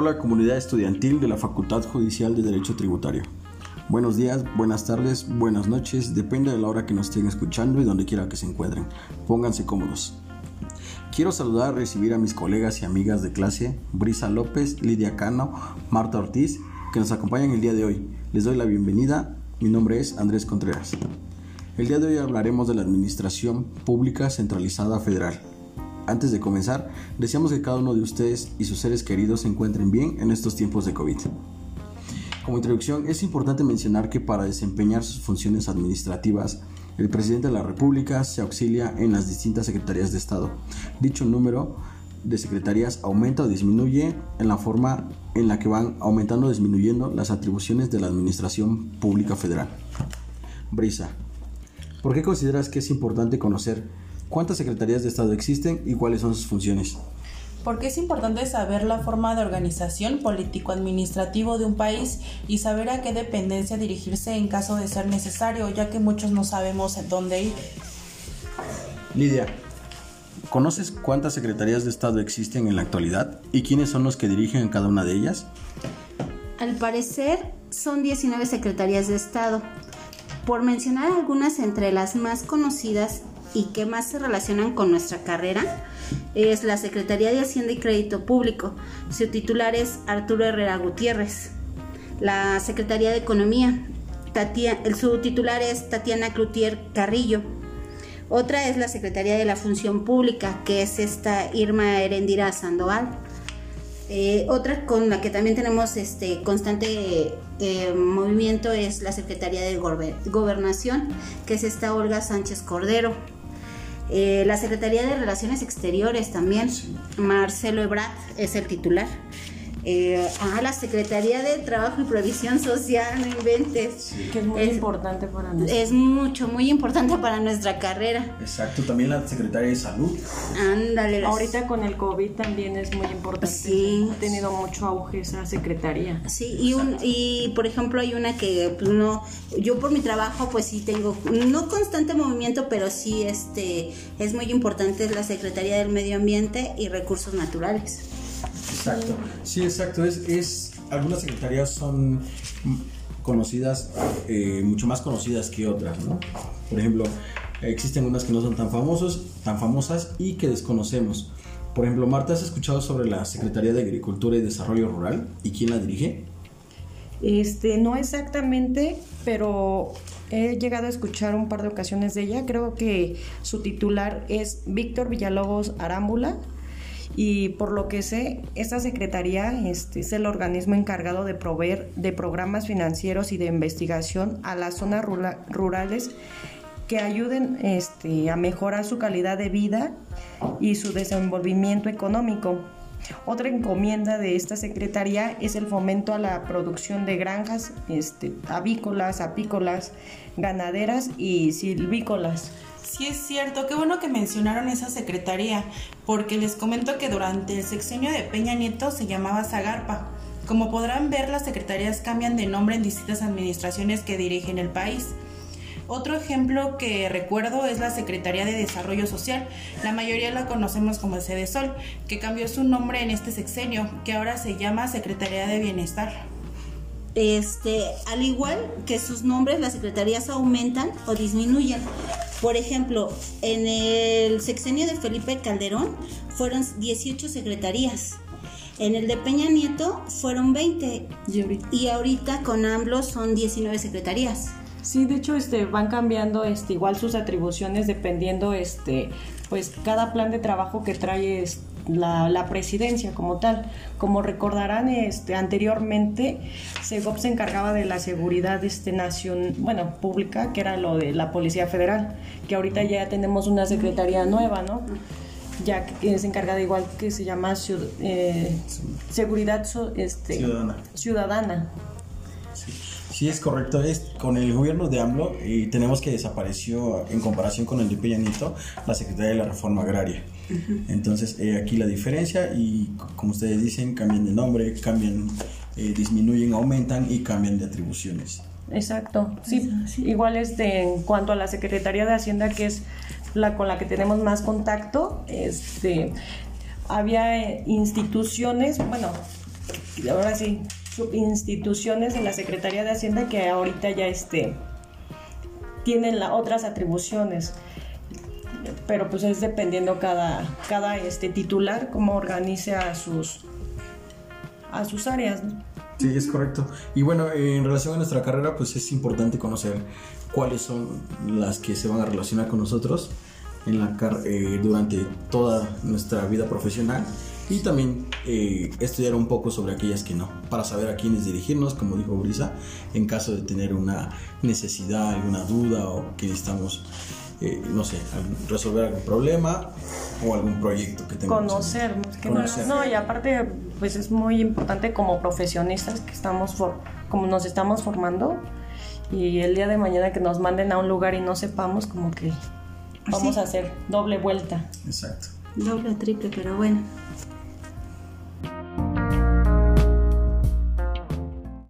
Hola comunidad estudiantil de la Facultad Judicial de Derecho Tributario. Buenos días, buenas tardes, buenas noches, depende de la hora que nos estén escuchando y donde quiera que se encuentren. Pónganse cómodos. Quiero saludar, recibir a mis colegas y amigas de clase, Brisa López, Lidia Cano, Marta Ortiz, que nos acompañan el día de hoy. Les doy la bienvenida, mi nombre es Andrés Contreras. El día de hoy hablaremos de la Administración Pública Centralizada Federal. Antes de comenzar, deseamos que cada uno de ustedes y sus seres queridos se encuentren bien en estos tiempos de COVID. Como introducción, es importante mencionar que para desempeñar sus funciones administrativas, el presidente de la República se auxilia en las distintas secretarías de Estado. Dicho número de secretarías aumenta o disminuye en la forma en la que van aumentando o disminuyendo las atribuciones de la Administración Pública Federal. Brisa, ¿por qué consideras que es importante conocer ¿Cuántas secretarías de Estado existen y cuáles son sus funciones? Porque es importante saber la forma de organización político-administrativo de un país y saber a qué dependencia dirigirse en caso de ser necesario, ya que muchos no sabemos en dónde ir. Lidia, ¿conoces cuántas secretarías de Estado existen en la actualidad y quiénes son los que dirigen cada una de ellas? Al parecer son 19 secretarías de Estado. Por mencionar algunas entre las más conocidas y que más se relacionan con nuestra carrera es la Secretaría de Hacienda y Crédito Público. Su titular es Arturo Herrera Gutiérrez. La Secretaría de Economía, su titular es Tatiana Cloutier Carrillo. Otra es la Secretaría de la Función Pública, que es esta Irma Herendira Sandoval. Eh, otra con la que también tenemos este constante eh, movimiento es la Secretaría de Gobernación, que es esta Olga Sánchez Cordero. Eh, la Secretaría de Relaciones Exteriores también, Marcelo Ebrard es el titular. Eh, ah, la Secretaría de Trabajo y Provisión Social, no inventes. Que es muy importante para nosotros. Es mucho, muy importante para nuestra carrera. Exacto, también la Secretaría de Salud. Ándale. Ahorita con el COVID también es muy importante. Sí. Ha tenido mucho auge esa secretaría. Sí, y, un, y por ejemplo hay una que pues, no, yo por mi trabajo pues sí tengo, no constante movimiento, pero sí este, es muy importante es la Secretaría del Medio Ambiente y Recursos Naturales. Exacto. Sí, exacto. Es, es algunas secretarías son conocidas, eh, mucho más conocidas que otras, ¿no? Por ejemplo, existen unas que no son tan famosos, tan famosas y que desconocemos. Por ejemplo, Marta, ¿has escuchado sobre la Secretaría de Agricultura y Desarrollo Rural y quién la dirige? Este, no exactamente, pero he llegado a escuchar un par de ocasiones de ella. Creo que su titular es Víctor Villalobos Arámbula y por lo que sé, esta secretaría este, es el organismo encargado de proveer de programas financieros y de investigación a las zonas rurales que ayuden este, a mejorar su calidad de vida y su desenvolvimiento económico. Otra encomienda de esta secretaría es el fomento a la producción de granjas este, avícolas, apícolas, ganaderas y silvícolas. Sí, es cierto, qué bueno que mencionaron esa secretaría, porque les comento que durante el sexenio de Peña Nieto se llamaba Zagarpa. Como podrán ver, las secretarías cambian de nombre en distintas administraciones que dirigen el país. Otro ejemplo que recuerdo es la Secretaría de Desarrollo Social. La mayoría la conocemos como el Sol, que cambió su nombre en este sexenio, que ahora se llama Secretaría de Bienestar. Este, al igual que sus nombres, las secretarías aumentan o disminuyen. Por ejemplo, en el sexenio de Felipe Calderón fueron 18 secretarías. En el de Peña Nieto fueron 20. Y ahorita, con AMLO son 19 secretarías. Sí, de hecho, este, van cambiando este, igual sus atribuciones dependiendo, este, pues, cada plan de trabajo que trae este, la, presidencia como tal. Como recordarán, este, anteriormente Segov se encargaba de la seguridad este, nación, bueno, pública, que era lo de la Policía Federal, que ahorita ya tenemos una secretaría nueva, ¿no? ya que es encargada igual que se llama eh, seguridad este, ciudadana. ciudadana. Sí, es correcto. Es, con el gobierno de AMLO y tenemos que desapareció en comparación con el de Peña la Secretaría de la Reforma Agraria. Entonces, eh, aquí la diferencia y como ustedes dicen, cambian de nombre, cambian, eh, disminuyen, aumentan y cambian de atribuciones. Exacto, sí, igual este, en cuanto a la Secretaría de Hacienda, que es la con la que tenemos más contacto, este, había instituciones, bueno, ahora sí, instituciones de la Secretaría de Hacienda que ahorita ya este, tienen la, otras atribuciones pero pues es dependiendo cada, cada este titular cómo organice a sus a sus áreas. Sí, es correcto. Y bueno, en relación a nuestra carrera, pues es importante conocer cuáles son las que se van a relacionar con nosotros en la eh, durante toda nuestra vida profesional y también eh, estudiar un poco sobre aquellas que no, para saber a quiénes dirigirnos, como dijo Brisa, en caso de tener una necesidad, alguna duda o que necesitamos, eh, no sé, resolver algún problema o algún proyecto que tengamos. Conocer, que Conocer. No, y aparte, pues es muy importante como profesionistas que estamos, como nos estamos formando y el día de mañana que nos manden a un lugar y no sepamos, como que vamos a hacer doble vuelta. Exacto. Doble, triple, pero bueno.